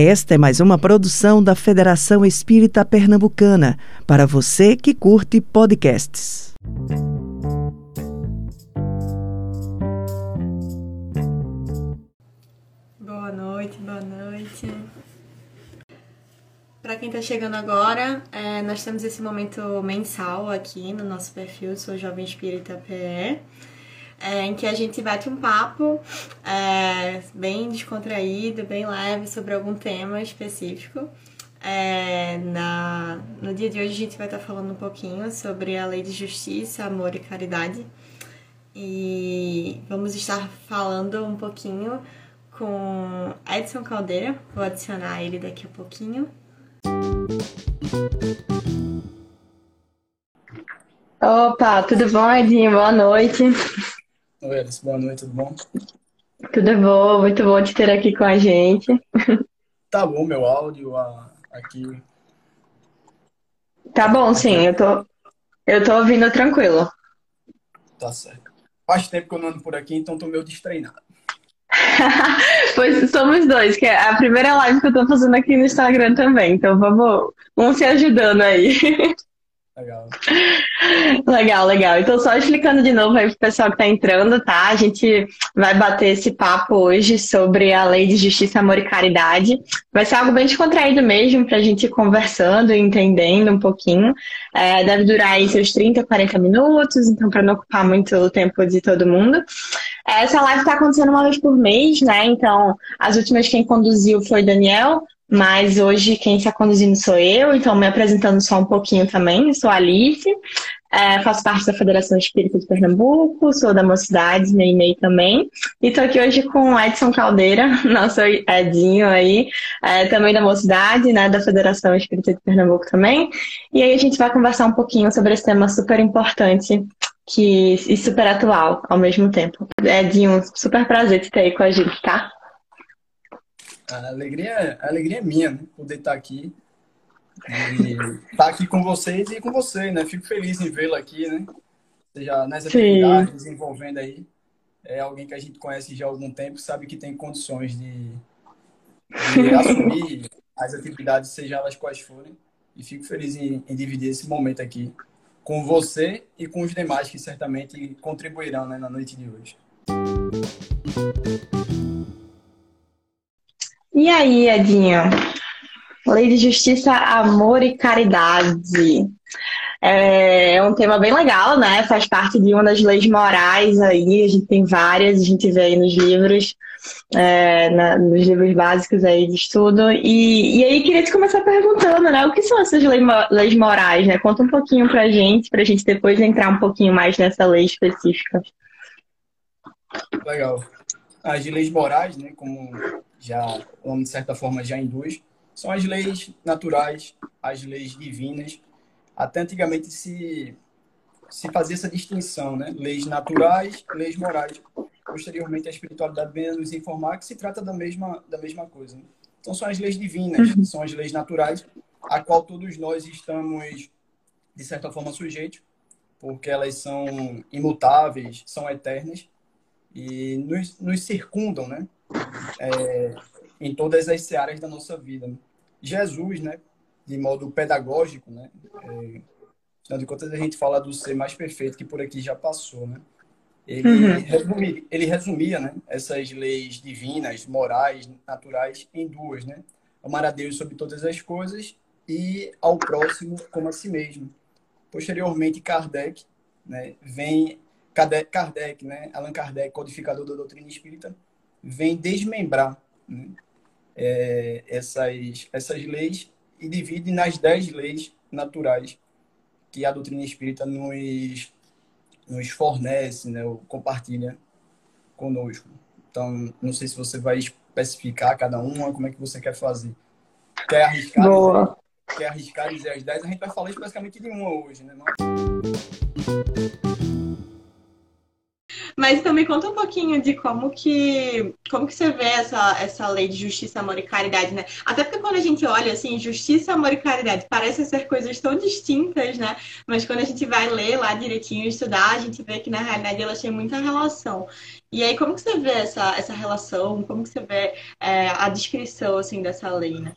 Esta é mais uma produção da Federação Espírita Pernambucana, para você que curte podcasts. Boa noite, boa noite. Para quem está chegando agora, é, nós temos esse momento mensal aqui no nosso perfil, sou Jovem Espírita PE é, em que a gente bate um papo é, bem descontraído, bem leve sobre algum tema específico. É, na, no dia de hoje a gente vai estar falando um pouquinho sobre a lei de justiça, amor e caridade. E vamos estar falando um pouquinho com Edson Caldeira, vou adicionar ele daqui a pouquinho. Opa, tudo bom, Edinho? Boa noite. Oi, Alice, boa noite, tudo bom? Tudo bom, muito bom te ter aqui com a gente. Tá bom meu áudio aqui? Tá bom, sim, eu tô, eu tô ouvindo tranquilo. Tá certo. Faz tempo que eu não ando por aqui, então tô meio destreinado. pois somos dois, que é a primeira live que eu tô fazendo aqui no Instagram também, então vamos, vamos se ajudando aí. Legal. Legal, legal. Então, só explicando de novo aí pro pessoal que está entrando, tá? A gente vai bater esse papo hoje sobre a lei de justiça, amor e caridade. Vai ser algo bem descontraído mesmo, para a gente ir conversando e entendendo um pouquinho. É, deve durar aí seus 30, 40 minutos, então, para não ocupar muito o tempo de todo mundo. Essa live está acontecendo uma vez por mês, né? Então, as últimas quem conduziu foi Daniel, mas hoje quem está conduzindo sou eu, então me apresentando só um pouquinho também. Sou a Alice, é, faço parte da Federação Espírita de Pernambuco, sou da Mocidade, meu e-mail também. E estou aqui hoje com o Edson Caldeira, nosso Edinho aí, é, também da Mocidade, né, da Federação Espírita de Pernambuco também. E aí a gente vai conversar um pouquinho sobre esse tema super importante que, e super atual ao mesmo tempo. Edinho, super prazer te ter aí com a gente, tá? A alegria, a alegria é minha, né? Poder estar aqui. E estar aqui com vocês e com você, né? Fico feliz em vê-lo aqui, né? Seja nessa atividade, desenvolvendo aí. É alguém que a gente conhece já há algum tempo, sabe que tem condições de, de assumir as atividades, seja elas quais forem. E fico feliz em, em, dividir esse momento aqui com você e com os demais que certamente contribuirão né, na noite de hoje. E aí, Edinho? Lei de Justiça, Amor e Caridade. É, é um tema bem legal, né? Faz parte de uma das leis morais aí. A gente tem várias, a gente vê aí nos livros, é, na, nos livros básicos aí de estudo. E, e aí queria te começar perguntando, né? O que são essas leis, leis morais, né? Conta um pouquinho pra gente, pra gente depois entrar um pouquinho mais nessa lei específica. Legal. As leis morais, né? Como já, de certa forma, já induz, são as leis naturais, as leis divinas. Até antigamente se, se fazia essa distinção, né? Leis naturais, leis morais. Posteriormente, a espiritualidade vem a nos informar que se trata da mesma, da mesma coisa. Né? Então, são as leis divinas, uhum. são as leis naturais, a qual todos nós estamos, de certa forma, sujeitos, porque elas são imutáveis, são eternas e nos, nos circundam, né? É, em todas as áreas da nossa vida. Né? Jesus, né, de modo pedagógico, né, é, afinal de contas a gente fala do ser mais perfeito que por aqui já passou, né? Ele, uhum. resumia, ele resumia né, essas leis divinas, morais, naturais em duas, né? Amar a Deus sobre todas as coisas e ao próximo como a si mesmo. Posteriormente, Kardec né, vem Kardec, Kardec, né, Allan Kardec, codificador da doutrina espírita, vem desmembrar né, é, essas, essas leis e divide nas dez leis naturais que a doutrina espírita nos, nos fornece, né, ou compartilha conosco. Então, não sei se você vai especificar cada uma, como é que você quer fazer. Quer arriscar? Boa. Quer arriscar dizer as 10? A gente vai falar especificamente de uma hoje, né? Mas também conta um pouquinho de como que como que você vê essa, essa lei de justiça, amor e caridade, né? Até porque quando a gente olha assim, justiça, amor e caridade parecem ser coisas tão distintas, né? Mas quando a gente vai ler lá direitinho, estudar, a gente vê que na realidade elas têm muita relação. E aí, como que você vê essa, essa relação? Como que você vê é, a descrição assim dessa lei, né?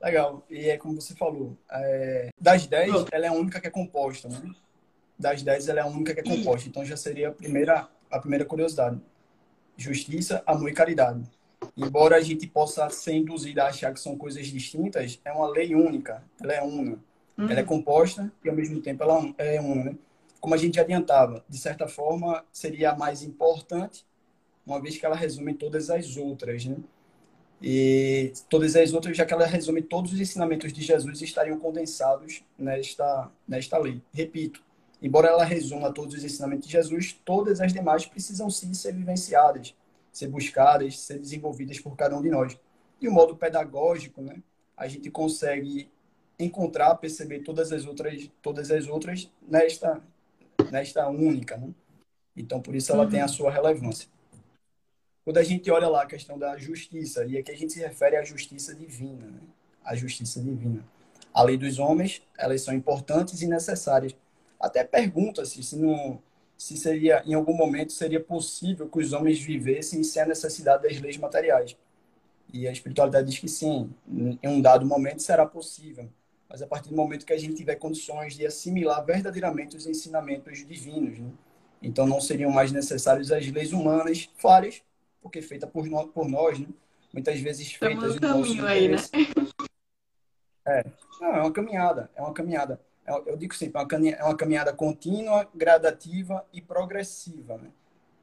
Legal. E é como você falou, é, das 10, ela é a única que é composta, né? Das 10, ela é a única que é composta. Então já seria a primeira, a primeira curiosidade. Justiça, amor e caridade. Embora a gente possa ser induzido a achar que são coisas distintas, é uma lei única. Ela é una. Uhum. Ela é composta e, ao mesmo tempo, ela é una, né? Como a gente adiantava, de certa forma, seria a mais importante, uma vez que ela resume todas as outras, né? E todas as outras, já que ela resume todos os ensinamentos de Jesus, estariam condensados nesta, nesta lei. Repito, embora ela resuma todos os ensinamentos de Jesus, todas as demais precisam sim ser vivenciadas, ser buscadas, ser desenvolvidas por cada um de nós. E o modo pedagógico, né, a gente consegue encontrar, perceber todas as outras, todas as outras nesta, nesta única. Né? Então, por isso ela uhum. tem a sua relevância quando a gente olha lá a questão da justiça, e aqui a gente se refere à justiça divina, né? a justiça divina. A lei dos homens, elas são importantes e necessárias. Até pergunta-se se não se seria em algum momento seria possível que os homens vivessem sem a necessidade das leis materiais. E a espiritualidade diz que sim, em um dado momento será possível, mas a partir do momento que a gente tiver condições de assimilar verdadeiramente os ensinamentos divinos, né? então não seriam mais necessárias as leis humanas falhas porque feita por, nós, por nós, né? Muitas vezes feitas no caminho aí, né? É, não, é uma caminhada, é uma caminhada. É, eu digo sempre, é uma caminhada contínua, gradativa e progressiva, né?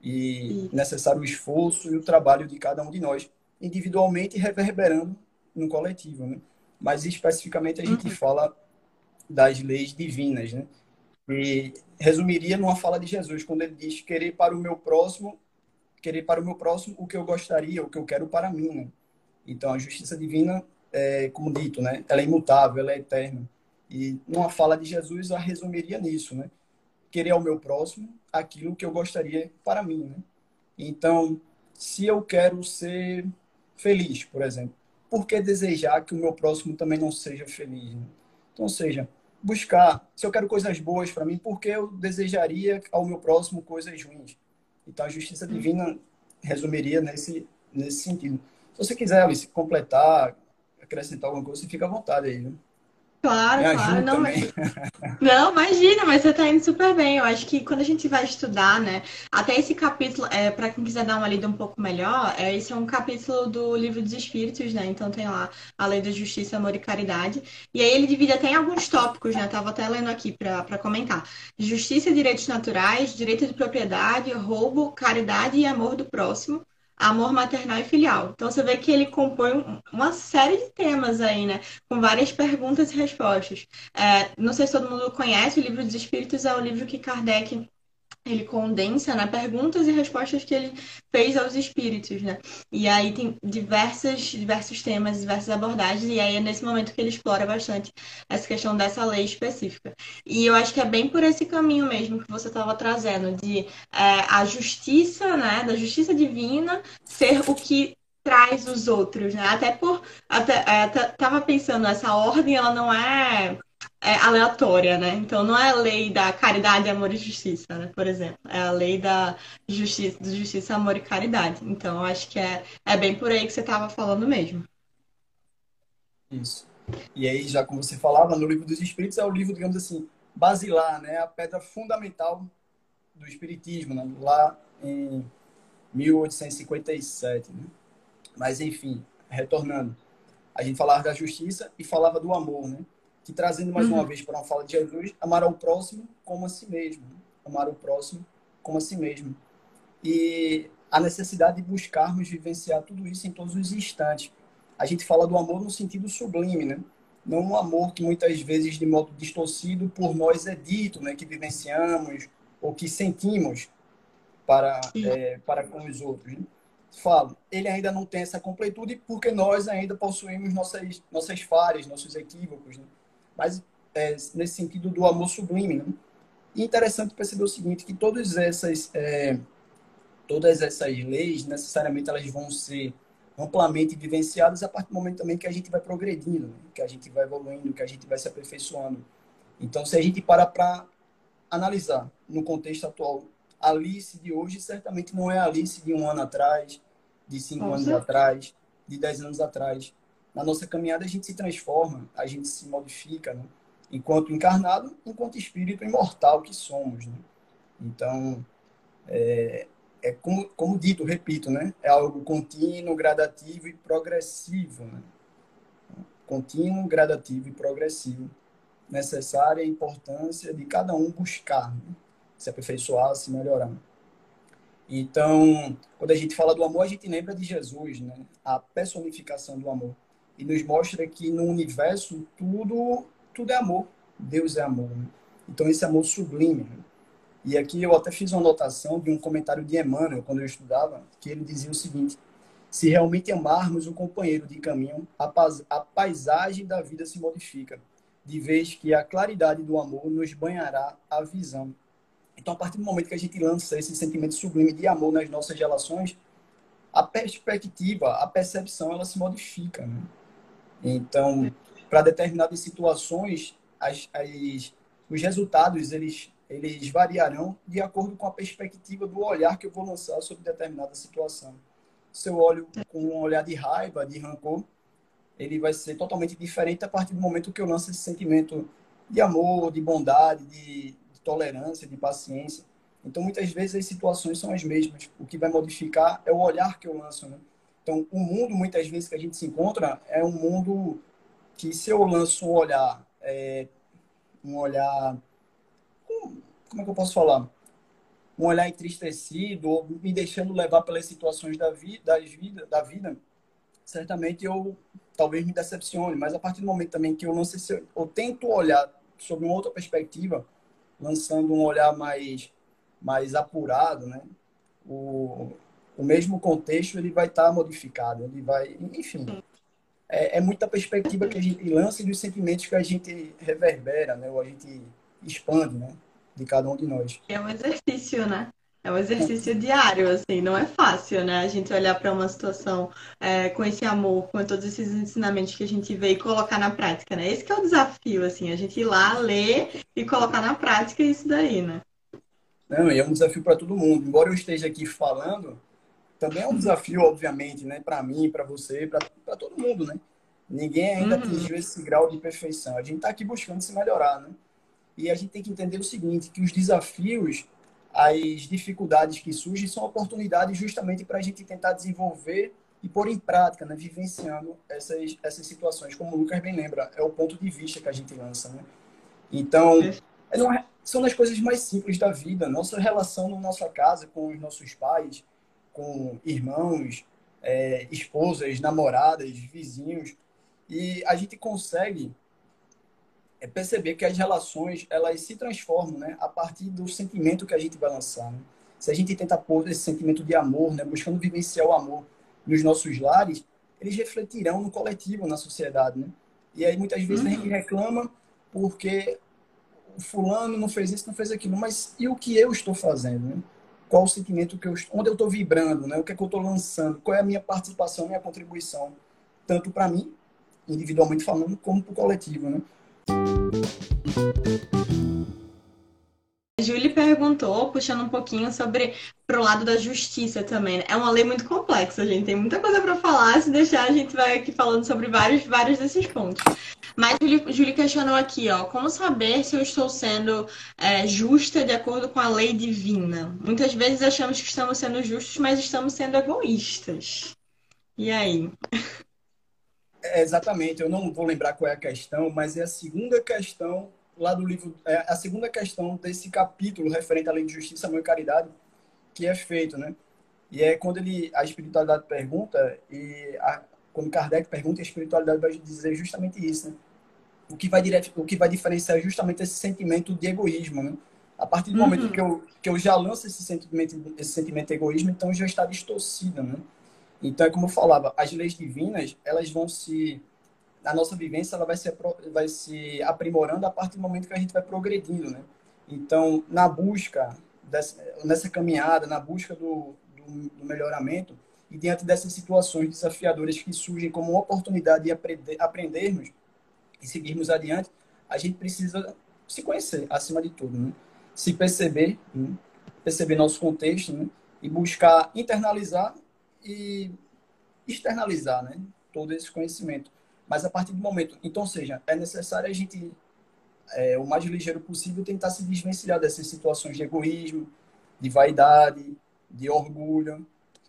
E necessário o esforço e o trabalho de cada um de nós, individualmente reverberando no coletivo, né? Mas especificamente a gente uhum. fala das leis divinas, né? E resumiria numa fala de Jesus, quando ele diz: querer para o meu próximo querer para o meu próximo o que eu gostaria, o que eu quero para mim. Né? Então, a justiça divina, é, como dito, né? ela é imutável, ela é eterna. E numa fala de Jesus, a resumiria nisso, né? Querer ao meu próximo aquilo que eu gostaria para mim, né? Então, se eu quero ser feliz, por exemplo, por que desejar que o meu próximo também não seja feliz? Né? Então, ou seja, buscar, se eu quero coisas boas para mim, por que eu desejaria ao meu próximo coisas ruins? Então, a justiça divina resumiria nesse, nesse sentido. Se você quiser, Alice, completar, acrescentar alguma coisa, você fica à vontade aí, viu? Claro, claro. Não, mas... não, imagina, mas você tá indo super bem. Eu acho que quando a gente vai estudar, né? Até esse capítulo, é, para quem quiser dar uma lida um pouco melhor, é, esse é um capítulo do livro dos Espíritos, né? Então tem lá a lei da justiça, amor e caridade. E aí ele divide até em alguns tópicos, né? Tava até lendo aqui para comentar: justiça e direitos naturais, direito de propriedade, roubo, caridade e amor do próximo amor maternal e filial. Então você vê que ele compõe uma série de temas aí, né? Com várias perguntas e respostas. É, não sei se todo mundo conhece, o livro dos Espíritos é o livro que Kardec ele condensa né, perguntas e respostas que ele fez aos espíritos, né? E aí tem diversas, diversos temas, diversas abordagens, e aí é nesse momento que ele explora bastante essa questão dessa lei específica. E eu acho que é bem por esse caminho mesmo que você estava trazendo, de é, a justiça, né, da justiça divina ser o que traz os outros, né? Até por até, é, tava pensando essa ordem, ela não é é aleatória, né? Então não é a lei da caridade, amor e justiça, né? Por exemplo, é a lei da justiça, de justiça, amor e caridade. Então acho que é, é bem por aí que você estava falando mesmo. Isso. E aí, já como você falava, no livro dos Espíritos é o livro, digamos assim, basilar, né? A pedra fundamental do Espiritismo, né? lá em 1857. Né? Mas, enfim, retornando, a gente falava da justiça e falava do amor, né? Que trazendo mais uhum. uma vez para uma fala de Jesus, amar ao próximo como a si mesmo. Amar o próximo como a si mesmo. E a necessidade de buscarmos vivenciar tudo isso em todos os instantes. A gente fala do amor no sentido sublime, né? Não um amor que muitas vezes de modo distorcido por nós é dito, né? Que vivenciamos ou que sentimos para, é, para com os outros. Né? Falo, ele ainda não tem essa completude porque nós ainda possuímos nossas, nossas falhas, nossos equívocos, né? Mas é, nesse sentido do amor sublime. Né? E interessante perceber o seguinte, que todas essas, é, todas essas leis, necessariamente, elas vão ser amplamente vivenciadas a partir do momento também que a gente vai progredindo, né? que a gente vai evoluindo, que a gente vai se aperfeiçoando. Então, se a gente para para analisar no contexto atual, a Alice de hoje certamente não é a Alice de um ano atrás, de cinco Nossa. anos atrás, de dez anos atrás. Na nossa caminhada a gente se transforma, a gente se modifica, né? enquanto encarnado, enquanto espírito imortal que somos. Né? Então, é, é como, como dito, repito, né? é algo contínuo, gradativo e progressivo. Né? Contínuo, gradativo e progressivo. Necessária a importância de cada um buscar né? se aperfeiçoar, se melhorar. Então, quando a gente fala do amor, a gente lembra de Jesus, né? a personificação do amor. E nos mostra que no universo tudo tudo é amor. Deus é amor. Né? Então, esse amor sublime. Né? E aqui eu até fiz uma anotação de um comentário de Emmanuel, quando eu estudava, que ele dizia o seguinte: se realmente amarmos o companheiro de caminho, a, a paisagem da vida se modifica, de vez que a claridade do amor nos banhará a visão. Então, a partir do momento que a gente lança esse sentimento sublime de amor nas nossas relações, a perspectiva, a percepção, ela se modifica. Né? Então, para determinadas situações, as, as, os resultados eles, eles variarão de acordo com a perspectiva do olhar que eu vou lançar sobre determinada situação. Se eu olho com um olhar de raiva, de rancor, ele vai ser totalmente diferente a partir do momento que eu lanço esse sentimento de amor, de bondade, de, de tolerância, de paciência. Então, muitas vezes as situações são as mesmas. O que vai modificar é o olhar que eu lanço. Né? Então, o mundo, muitas vezes, que a gente se encontra é um mundo que se eu lanço um olhar, é, um olhar, como é que eu posso falar? Um olhar entristecido, ou me deixando levar pelas situações da vida, das vida, da vida, certamente eu talvez me decepcione. Mas a partir do momento também que eu lanço esse, eu tento olhar sob uma outra perspectiva, lançando um olhar mais, mais apurado, né? O, o mesmo contexto ele vai estar modificado, ele vai, enfim, é, é muita perspectiva que a gente lança e dos sentimentos que a gente reverbera, né? Ou a gente expande, né? De cada um de nós. É um exercício, né? É um exercício diário, assim, não é fácil, né? A gente olhar para uma situação é, com esse amor, com todos esses ensinamentos que a gente vê e colocar na prática, né? Esse é o desafio, assim, a gente ir lá, ler e colocar na prática isso daí, né? Não, e é um desafio para todo mundo. Embora eu esteja aqui falando, também é um desafio, obviamente, né, para mim, para você, para todo mundo, né? Ninguém ainda uhum. atingiu esse grau de perfeição. A gente está aqui buscando se melhorar, né? E a gente tem que entender o seguinte, que os desafios, as dificuldades que surgem são oportunidades justamente para a gente tentar desenvolver e pôr em prática, né, vivenciando essas, essas situações. Como o Lucas bem lembra, é o ponto de vista que a gente lança, né? Então, é, são das coisas mais simples da vida. Nossa relação na nossa casa com os nossos pais, com irmãos, é, esposas, namoradas, vizinhos, e a gente consegue é, perceber que as relações elas se transformam, né, a partir do sentimento que a gente vai lançar. Né? Se a gente tenta pôr esse sentimento de amor, né, buscando vivenciar o amor nos nossos lares, eles refletirão no coletivo, na sociedade, né? E aí muitas vezes uhum. a gente uhum. reclama porque o fulano não fez isso, não fez aquilo, mas e o que eu estou fazendo, né? Qual o sentimento que eu onde eu estou vibrando, né? O que é que eu estou lançando? Qual é a minha participação, minha contribuição, tanto para mim, individualmente falando, como para o coletivo, né? Julie perguntou, puxando um pouquinho sobre pro lado da justiça também. Né? É uma lei muito complexa, gente. Tem muita coisa para falar. Se deixar, a gente vai aqui falando sobre vários, vários desses pontos. Mas Julie questionou aqui, ó, como saber se eu estou sendo é, justa de acordo com a lei divina? Muitas vezes achamos que estamos sendo justos, mas estamos sendo egoístas. E aí? É, exatamente, eu não vou lembrar qual é a questão, mas é a segunda questão lá do livro, é a segunda questão desse capítulo referente à lei de justiça, amor e caridade, que é feito, né? E é quando ele, a espiritualidade pergunta, e a, quando Kardec pergunta, a espiritualidade vai dizer justamente isso, né? O que vai, dire... o que vai diferenciar é justamente esse sentimento de egoísmo, né? A partir do uhum. momento que eu, que eu já lanço esse sentimento, esse sentimento de egoísmo, então já está distorcida, né? Então, é como eu falava, as leis divinas, elas vão se... A nossa vivência, ela vai se, vai se aprimorando a partir do momento que a gente vai progredindo, né? Então, na busca, dessa, nessa caminhada, na busca do, do, do, melhoramento, e diante dessas situações desafiadoras que surgem como uma oportunidade de aprender, aprendermos e seguirmos adiante, a gente precisa se conhecer, acima de tudo, né? se perceber, né? perceber nosso contexto né? e buscar internalizar e externalizar né? todo esse conhecimento. Mas a partir do momento, então, seja, é necessário a gente, é, o mais ligeiro possível, tentar se desvencilhar dessas situações de egoísmo, de vaidade, de orgulho,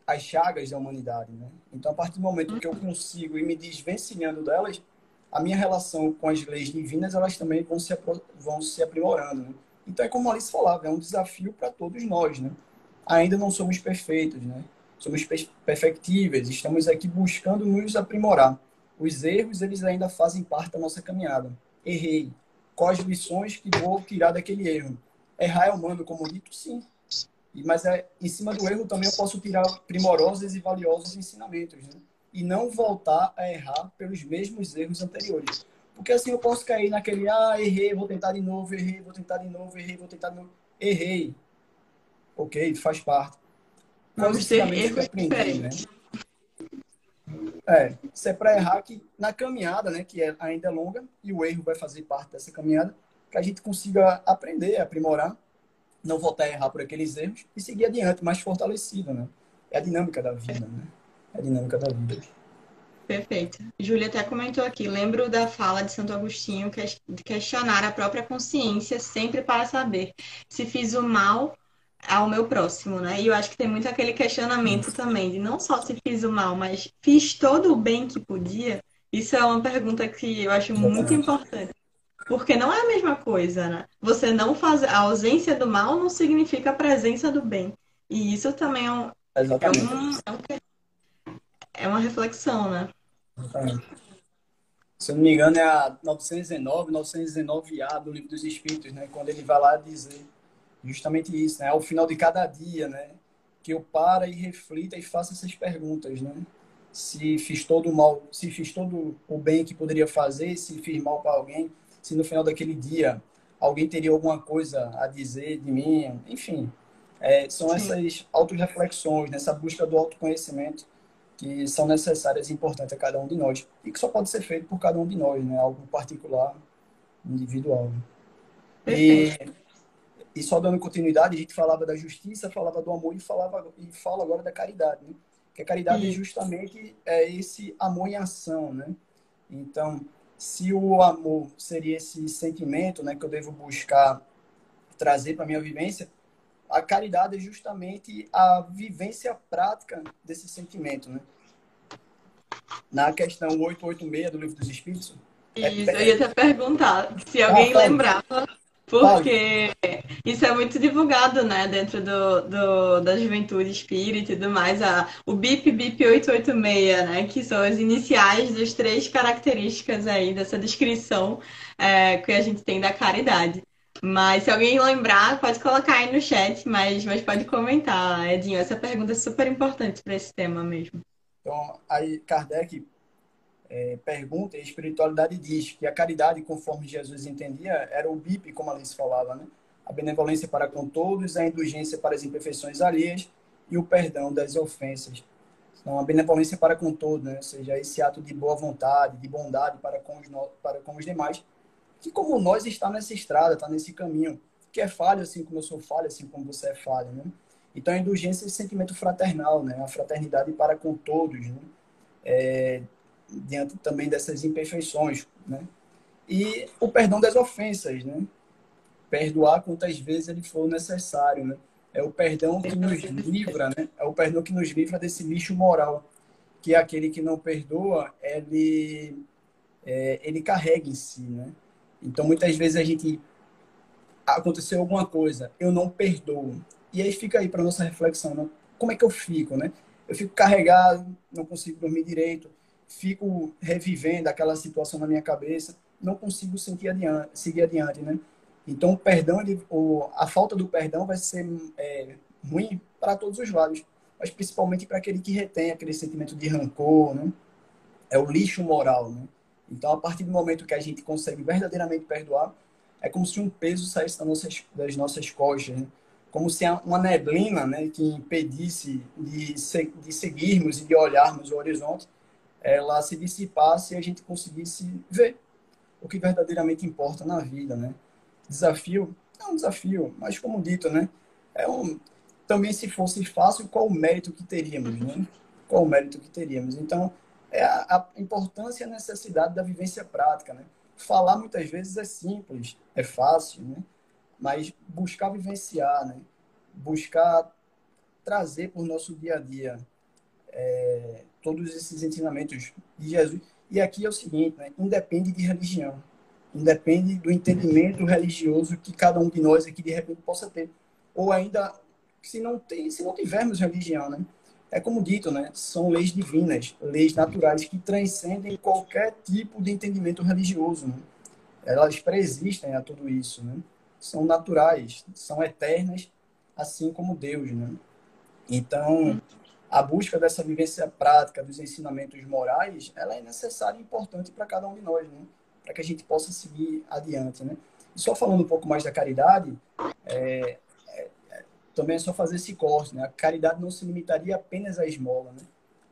as chagas da humanidade, né? Então, a partir do momento que eu consigo ir me desvencilhando delas, a minha relação com as leis divinas, elas também vão se, vão se aprimorando, né? Então, é como a Alice falava, é um desafio para todos nós, né? Ainda não somos perfeitos, né? Somos perfectíveis, estamos aqui buscando nos aprimorar. Os erros, eles ainda fazem parte da nossa caminhada. Errei. Quais lições que vou tirar daquele erro? Errar é humano, como dito, sim. Mas é, em cima do erro também eu posso tirar primorosos e valiosos ensinamentos. Né? E não voltar a errar pelos mesmos erros anteriores. Porque assim eu posso cair naquele, ah, errei, vou tentar de novo, errei, vou tentar de novo, errei, vou tentar de novo. Errei. Ok, faz parte. Vamos ter erros aprendi, né? É, isso é para errar que na caminhada, né, que é, ainda é longa, e o erro vai fazer parte dessa caminhada, que a gente consiga aprender, aprimorar, não voltar a errar por aqueles erros e seguir adiante, mais fortalecido, né? É a dinâmica da vida, né? É a dinâmica da vida. Perfeito. Júlia até comentou aqui, lembro da fala de Santo Agostinho que questionar a própria consciência sempre para saber se fiz o mal ao meu próximo, né? E eu acho que tem muito aquele questionamento também de não só se fiz o mal, mas fiz todo o bem que podia. Isso é uma pergunta que eu acho muito importante. Porque não é a mesma coisa, né? Você não fazer a ausência do mal não significa a presença do bem. E isso também é, um, é, um, é, um, é uma reflexão, né? Exatamente. Se eu não me engano, é a 919, 919A do Livro dos Espíritos, né? Quando ele vai lá dizer justamente isso, né? Ao final de cada dia, né? Que eu para e reflita e faça essas perguntas, né? Se fiz todo o mal, se fiz todo o bem que poderia fazer, se fiz mal para alguém, se no final daquele dia alguém teria alguma coisa a dizer de mim, enfim. É, são Sim. essas autorreflexões, nessa busca do autoconhecimento que são necessárias e importantes a cada um de nós e que só pode ser feito por cada um de nós, né? Algo particular, individual. E e só dando continuidade, a gente falava da justiça, falava do amor e falava e fala agora da caridade, né? Que a caridade é justamente é esse amor em ação, né? Então, se o amor seria esse sentimento, né, que eu devo buscar trazer para minha vivência, a caridade é justamente a vivência prática desse sentimento, né? Na questão 886 do Livro dos Espíritos. Isso, é... eu ia te perguntar se alguém ah, lembrava porque isso é muito divulgado, né, dentro do, do, da juventude espírita e tudo mais, a, o BIP BIP 886, né, que são as iniciais das três características aí dessa descrição é, que a gente tem da caridade. Mas se alguém lembrar, pode colocar aí no chat, mas, mas pode comentar, Edinho. Essa pergunta é super importante para esse tema mesmo. Então, aí Kardec é, pergunta e a espiritualidade diz que a caridade, conforme Jesus entendia, era o BIP, como a Alice falava, né? A benevolência para com todos, a indulgência para as imperfeições alheias e o perdão das ofensas. Então, a benevolência para com todos, né? ou seja, esse ato de boa vontade, de bondade para com os, para com os demais, que como nós está nessa estrada, está nesse caminho, que é falho assim como eu sou falho, assim como você é falho, né? Então, a indulgência é esse sentimento fraternal, né? A fraternidade para com todos, né? É, diante também dessas imperfeições, né? E o perdão das ofensas, né? Perdoar quantas vezes ele for necessário, né? É o perdão que nos livra, né? É o perdão que nos livra desse lixo moral, que é aquele que não perdoa, ele é, ele carrega em si, né? Então muitas vezes a gente aconteceu alguma coisa, eu não perdoo. E aí fica aí para nossa reflexão, né? como é que eu fico, né? Eu fico carregado, não consigo dormir direito, fico revivendo aquela situação na minha cabeça, não consigo seguir adiante, seguir adiante né? Então, o perdão, ele, o, a falta do perdão vai ser é, ruim para todos os lados, mas principalmente para aquele que retém aquele sentimento de rancor, né? É o lixo moral, né? Então, a partir do momento que a gente consegue verdadeiramente perdoar, é como se um peso saísse das nossas, das nossas costas, né? como se uma neblina né, que impedisse de, de seguirmos e de olharmos o horizonte, ela se dissipasse e a gente conseguisse ver o que verdadeiramente importa na vida, né? Desafio, é um desafio, mas como dito, né? É um, também se fosse fácil, qual o mérito que teríamos, né? Qual o mérito que teríamos? Então, é a, a importância e a necessidade da vivência prática, né? Falar muitas vezes é simples, é fácil, né? Mas buscar vivenciar, né? Buscar trazer para o nosso dia a dia é, todos esses ensinamentos de Jesus. E aqui é o seguinte, né? independe de religião, independe do entendimento religioso que cada um de nós aqui de repente possa ter, ou ainda se não tem, se não tivermos religião, né? É como dito, né? São leis divinas, leis naturais que transcendem qualquer tipo de entendimento religioso. Né? Elas preexistem a tudo isso, né? São naturais, são eternas, assim como Deus, né? Então, a busca dessa vivência prática dos ensinamentos morais, ela é necessária e importante para cada um de nós, né? Para que a gente possa seguir adiante, né? E só falando um pouco mais da caridade, é, também é só fazer esse corte, né? A caridade não se limitaria apenas à esmola, né?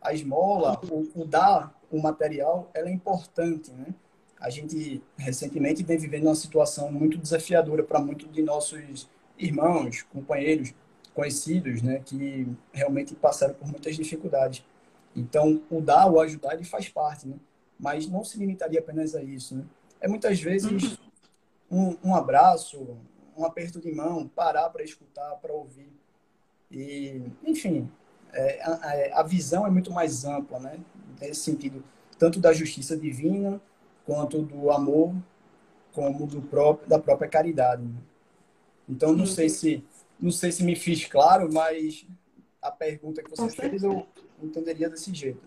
A esmola, o, o dar o material, ela é importante, né? A gente recentemente vem vivendo uma situação muito desafiadora para muitos de nossos irmãos, companheiros, conhecidos, né, que realmente passaram por muitas dificuldades. Então, o dar, o ajudar, ele faz parte, né? Mas não se limitaria apenas a isso, né? É muitas vezes um, um abraço, um aperto de mão, parar para escutar, para ouvir. E, enfim, é, a, a, visão é muito mais ampla, né? Nesse sentido, tanto da justiça divina, quanto do amor, como do próprio, da própria caridade. Né? Então, não sei se não sei se me fiz claro, mas a pergunta que você fez eu entenderia desse jeito.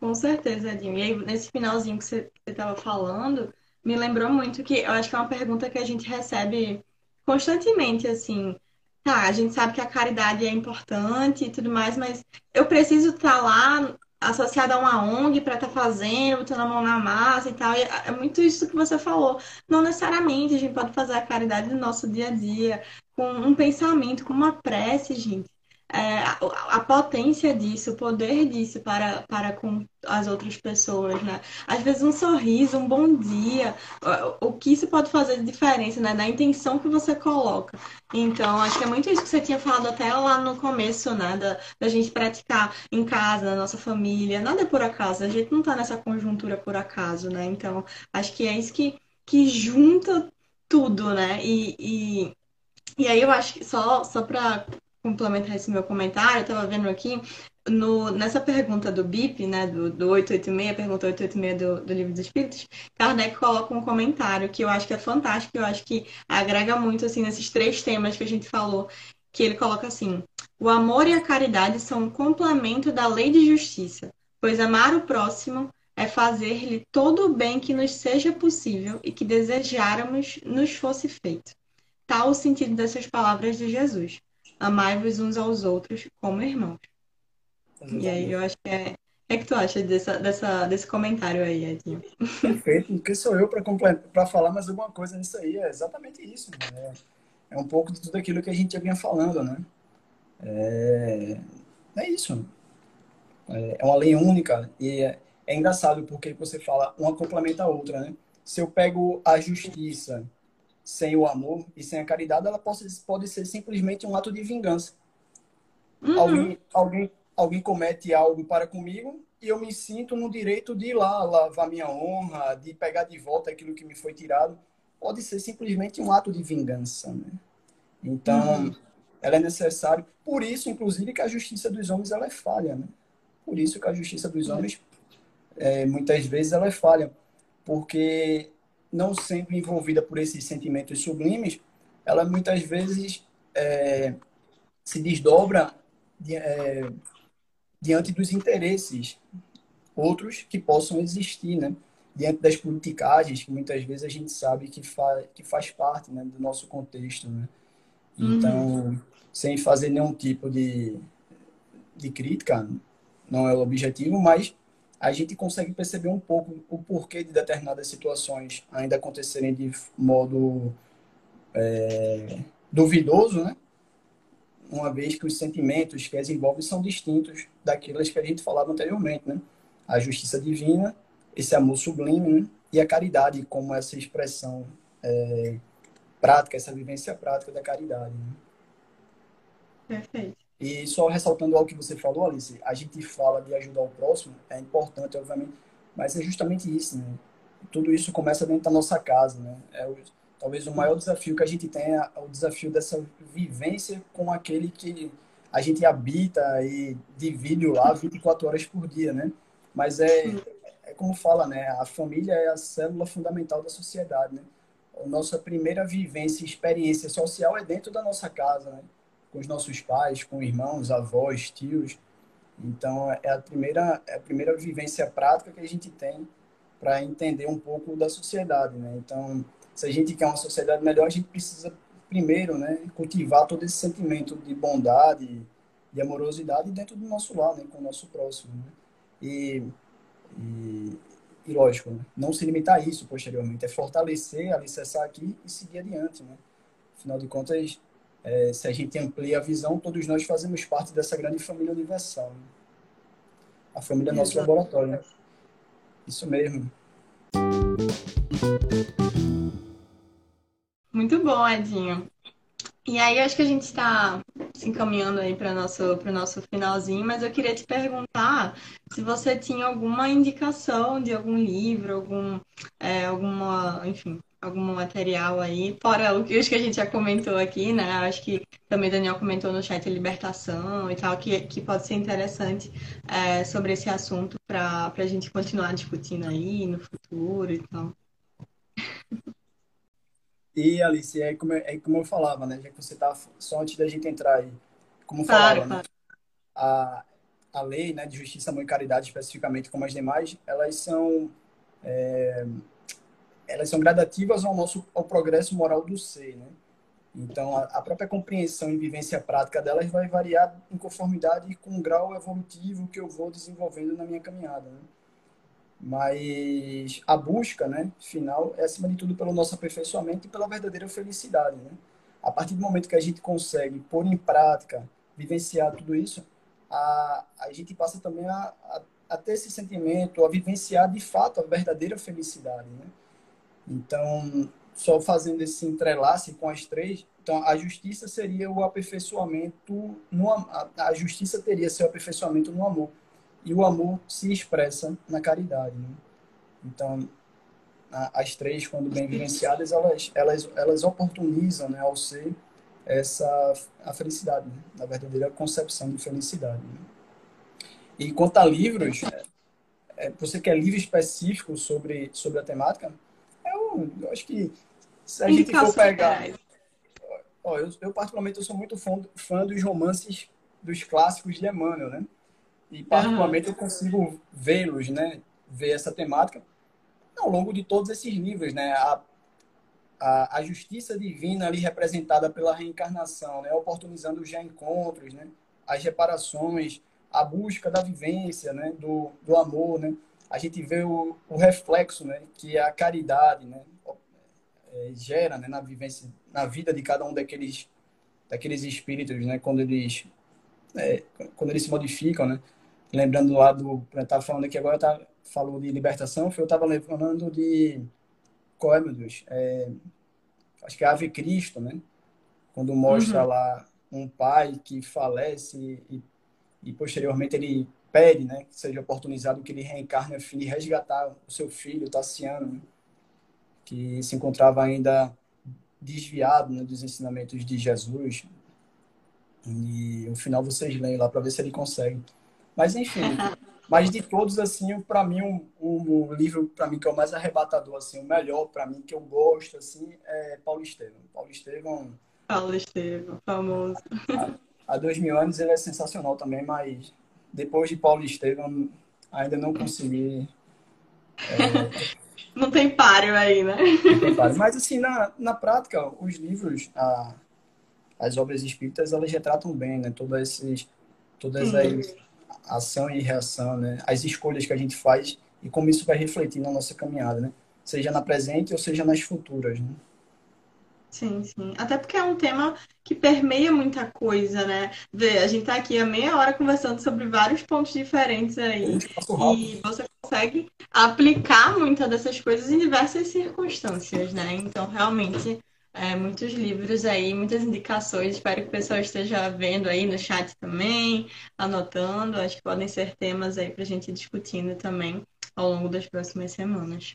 Com certeza, Edinho. E aí, nesse finalzinho que você estava falando, me lembrou muito que eu acho que é uma pergunta que a gente recebe constantemente, assim. Tá, a gente sabe que a caridade é importante e tudo mais, mas eu preciso estar lá associada a uma ONG para estar tá fazendo, botando a mão na massa e tal. E é muito isso que você falou. Não necessariamente a gente pode fazer a caridade no nosso dia a dia, com um pensamento, com uma prece, gente. É, a, a, potência disso, o poder disso para, para com as outras pessoas, né? Às vezes um sorriso, um bom dia, o, o que isso pode fazer de diferença, né? Da intenção que você coloca. Então, acho que é muito isso que você tinha falado até lá no começo, né? Da, da gente praticar em casa, na nossa família. Nada é por acaso, a gente não tá nessa conjuntura por acaso, né? Então, acho que é isso que, que junta tudo, né? E, e e aí eu acho que só, só para complementar esse meu comentário, eu estava vendo aqui, no, nessa pergunta do BIP, né, do, do 886, pergunta 886 do, do Livro dos Espíritos, Kardec coloca um comentário que eu acho que é fantástico, eu acho que agrega muito, assim, nesses três temas que a gente falou, que ele coloca assim, o amor e a caridade são um complemento da lei de justiça, pois amar o próximo é fazer-lhe todo o bem que nos seja possível e que desejáramos nos fosse feito tal o sentido dessas palavras de Jesus. Amai-vos uns aos outros como irmãos. Exatamente. E aí eu acho que é. O que, é que tu acha dessa, dessa, desse comentário aí, Edinho? Perfeito. Quem sou eu para falar mais alguma coisa nisso aí? É exatamente isso. É, é, um pouco de tudo aquilo que a gente já vinha falando, né? É, é isso. É, é uma lei única e é, é engraçado porque você fala uma complementa a outra, né? Se eu pego a justiça sem o amor e sem a caridade, ela pode, pode ser simplesmente um ato de vingança. Uhum. Alguém, alguém, alguém comete algo para comigo e eu me sinto no direito de ir lá lavar minha honra, de pegar de volta aquilo que me foi tirado. Pode ser simplesmente um ato de vingança. Né? Então, uhum. ela é necessária. Por isso, inclusive, que a justiça dos homens ela é falha. Né? Por isso que a justiça dos homens, é, muitas vezes, ela é falha. Porque não sempre envolvida por esses sentimentos sublimes, ela muitas vezes é, se desdobra de, é, diante dos interesses outros que possam existir, né? Diante das politicagens que muitas vezes a gente sabe que, fa que faz parte né, do nosso contexto, né? Então, uhum. sem fazer nenhum tipo de, de crítica, não é o objetivo, mas a gente consegue perceber um pouco o porquê de determinadas situações ainda acontecerem de modo é, duvidoso, né? Uma vez que os sentimentos que as envolvem são distintos daqueles que a gente falava anteriormente, né? A justiça divina, esse amor sublime né? e a caridade como essa expressão é, prática, essa vivência prática da caridade. Né? Perfeito. E só ressaltando algo que você falou, Alice, a gente fala de ajudar o próximo, é importante, obviamente, mas é justamente isso, né? Tudo isso começa dentro da nossa casa, né? É o, talvez o maior desafio que a gente tem é o desafio dessa vivência com aquele que a gente habita e divide lá 24 horas por dia, né? Mas é, é como fala, né? A família é a célula fundamental da sociedade, né? A nossa primeira vivência, experiência social é dentro da nossa casa, né? Com os nossos pais, com irmãos, avós, tios. Então, é a primeira, é a primeira vivência prática que a gente tem para entender um pouco da sociedade, né? Então, se a gente quer uma sociedade melhor, a gente precisa primeiro, né, cultivar todo esse sentimento de bondade, de amorosidade dentro do nosso lar, né, com o nosso próximo, né? E, e, e lógico, né? não se limitar a isso posteriormente, é fortalecer, alicerçar aqui e seguir adiante, né? Afinal de contas, é, se a gente amplia a visão, todos nós fazemos parte dessa grande família universal. Né? A família é nosso laboratório. Né? Isso mesmo. Muito bom, Edinho. E aí, acho que a gente está se encaminhando aí para o nosso, nosso finalzinho, mas eu queria te perguntar se você tinha alguma indicação de algum livro, algum, é, alguma, enfim, algum material aí, fora o que, que a gente já comentou aqui, né? Acho que também Daniel comentou no chat libertação e tal, que, que pode ser interessante é, sobre esse assunto para a gente continuar discutindo aí no futuro e tal. E Alice, é como, é como eu falava, né? Já que você tá só antes da gente entrar aí, como claro, falava, né? A, a lei né, de justiça, amor e caridade, especificamente como as demais, elas são é, elas são gradativas ao nosso ao progresso moral do ser, né? Então, a, a, própria compreensão e vivência prática delas vai variar em conformidade com o grau evolutivo que eu vou desenvolvendo na minha caminhada, né? Mas a busca, né, final, é acima de tudo pelo nosso aperfeiçoamento e pela verdadeira felicidade, né? A partir do momento que a gente consegue pôr em prática, vivenciar tudo isso, a, a gente passa também a, a, a ter esse sentimento, a vivenciar de fato a verdadeira felicidade, né? Então, só fazendo esse entrelace com as três, então a justiça seria o aperfeiçoamento no a, a justiça teria seu aperfeiçoamento no amor e o amor se expressa na caridade. Né? Então, a, as três, quando bem vivenciadas, elas elas elas oportunizam, né, ao ser essa a felicidade, né? a verdadeira concepção de felicidade. Né? E quanto a livros, é, é, você quer livro específico sobre sobre a temática? Eu, eu acho que se a gente for pegar. Ó, eu, eu, particularmente, eu sou muito fã, fã dos romances dos clássicos de Emmanuel, né? E, particularmente, eu consigo vê-los, né? Ver essa temática ao longo de todos esses livros, né? A, a, a justiça divina ali representada pela reencarnação, né? Oportunizando os já encontros, né? As reparações, a busca da vivência, né? Do, do amor, né? A gente vê o, o reflexo, né, que a caridade, né, é, gera, né, na vivência, na vida de cada um daqueles, daqueles espíritos, né, quando eles, é, quando eles se modificam, né. Lembrando lá do, eu estava falando aqui agora, tá, falou de libertação, eu estava lembrando de, qual é, meu Deus, é, acho que é Ave Cristo, né, quando mostra uhum. lá um pai que falece e, e posteriormente ele pede, né, que seja oportunizado que ele reencarne a fim de resgatar o seu filho, Tassiano, né, que se encontrava ainda desviado né, dos ensinamentos de Jesus. E no final vocês leem lá para ver se ele consegue. Mas enfim, mas de todos assim, para mim um, um, livro para mim que é o mais arrebatador assim, o melhor para mim que eu gosto assim é Paulo Estevam. Paulo Estevam. Paulo Estevam, famoso. Há, há dois mil anos ele é sensacional também, mas depois de Paulo Estevam, ainda não consegui. É... não tem páreo aí, né? Páreo. Mas, assim, na, na prática, os livros, a, as obras espíritas, elas retratam bem, né? Todas, esses, todas as, ação e reação, né? As escolhas que a gente faz e como isso vai refletir na nossa caminhada, né? Seja na presente ou seja nas futuras, né? Sim, sim. Até porque é um tema que permeia muita coisa, né? Vê, a gente tá aqui há meia hora conversando sobre vários pontos diferentes aí. E você consegue aplicar muitas dessas coisas em diversas circunstâncias, né? Então, realmente, é, muitos livros aí, muitas indicações. Espero que o pessoal esteja vendo aí no chat também, anotando. Acho que podem ser temas aí para a gente ir discutindo também ao longo das próximas semanas.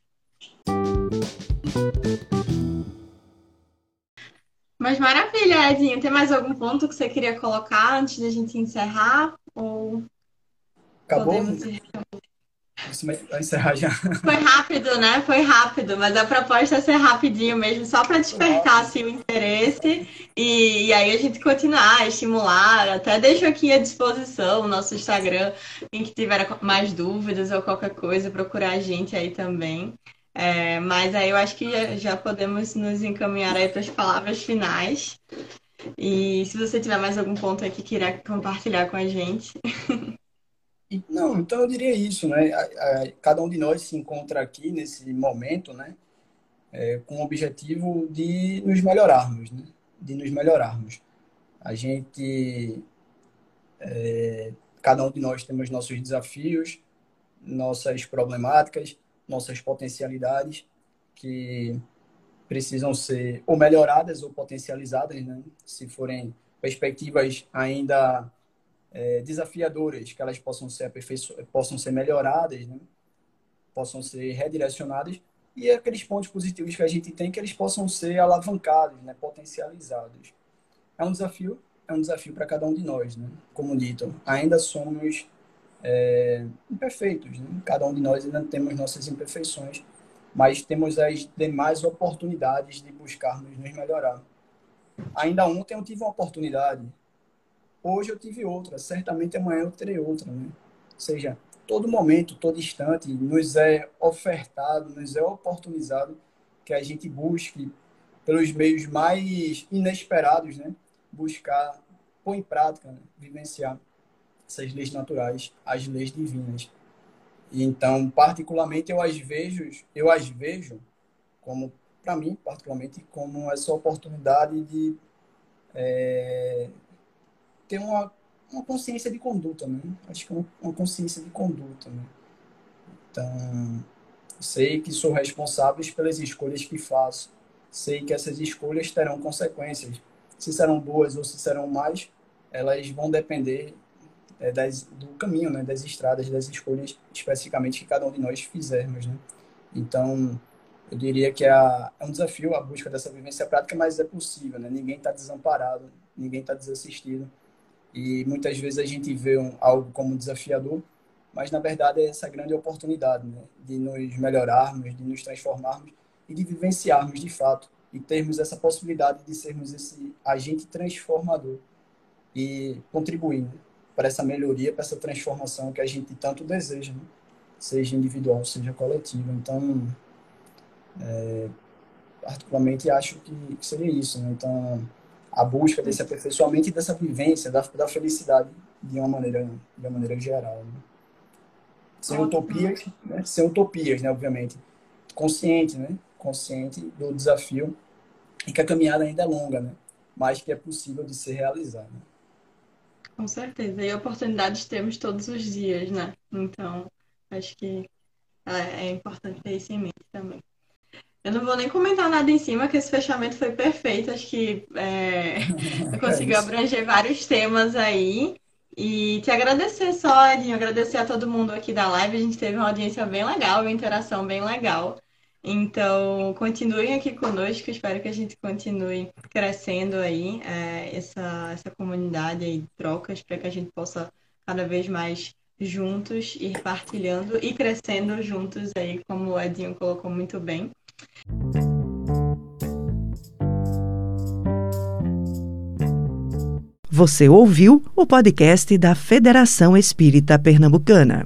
Mas maravilha, Edinho. Tem mais algum ponto que você queria colocar antes da gente encerrar? Ou Acabou? podemos Vai encerrar já. Foi rápido, né? Foi rápido, mas a proposta é ser rapidinho mesmo, só para despertar assim, o interesse e, e, aí a gente continuar, estimular. Até deixo aqui à disposição o nosso Instagram, quem que tiver mais dúvidas ou qualquer coisa, procurar a gente aí também. É, mas aí eu acho que já, já podemos nos encaminhar aí para as palavras finais. E se você tiver mais algum ponto aqui que queira compartilhar com a gente. Não, então eu diria isso, né? Cada um de nós se encontra aqui nesse momento, né? É, com o objetivo de nos melhorarmos, né? De nos melhorarmos. A gente, é, cada um de nós temos nossos desafios, nossas problemáticas, nossas potencialidades que precisam ser ou melhoradas ou potencializadas, né? Se forem perspectivas ainda é, desafiadoras, que elas possam ser possam ser melhoradas, né? possam ser redirecionadas e aqueles pontos positivos que a gente tem que eles possam ser alavancados, né? potencializados. É um desafio, é um desafio para cada um de nós, né? Como dito, ainda somos é, imperfeitos, né? Cada um de nós ainda temos nossas imperfeições, mas temos as demais oportunidades de buscarmos nos melhorar. Ainda ontem eu tive uma oportunidade Hoje eu tive outra, certamente amanhã eu terei outra, né? Ou seja, todo momento, todo instante, nos é ofertado, nos é oportunizado que a gente busque, pelos meios mais inesperados, né? Buscar, pôr em prática, né? vivenciar essas leis naturais, as leis divinas. E então, particularmente, eu as vejo, eu as vejo como, para mim, particularmente, como essa oportunidade de é, ter uma, uma consciência de conduta, né? Acho que é uma consciência de conduta, né? Então, sei que sou responsável pelas escolhas que faço. Sei que essas escolhas terão consequências. Se serão boas ou se serão mais, elas vão depender é, das, do caminho, né? das estradas, das escolhas especificamente que cada um de nós fizermos. Né? Então, eu diria que é, é um desafio a busca dessa vivência prática, mas é possível. Né? Ninguém está desamparado, ninguém está desassistido. E muitas vezes a gente vê um, algo como desafiador, mas na verdade é essa grande oportunidade né? de nos melhorarmos, de nos transformarmos e de vivenciarmos de fato e termos essa possibilidade de sermos esse agente transformador e contribuir né? Para essa melhoria, para essa transformação que a gente tanto deseja, né? seja individual, seja coletiva. Então, é, particularmente acho que, que seria isso. Né? Então, a busca desse aperfeiçoamento e dessa vivência da, da felicidade de uma maneira, de uma maneira geral. Né? Sem utopias, né? Sem utopias, né? Obviamente. Consciente, né? Consciente do desafio e que a caminhada ainda é longa, né? Mas que é possível de ser realizada. Com certeza. E oportunidades temos todos os dias, né? Então, acho que é, é importante ter isso em mente também. Eu não vou nem comentar nada em cima, que esse fechamento foi perfeito. Acho que é, eu consegui é abranger vários temas aí. E te agradecer só, Edinho, agradecer a todo mundo aqui da live. A gente teve uma audiência bem legal, uma interação bem legal. Então, continuem aqui conosco. Espero que a gente continue crescendo aí é, essa, essa comunidade aí de trocas para que a gente possa cada vez mais juntos ir partilhando e crescendo juntos aí, como o Edinho colocou muito bem. Você ouviu o podcast da Federação Espírita Pernambucana.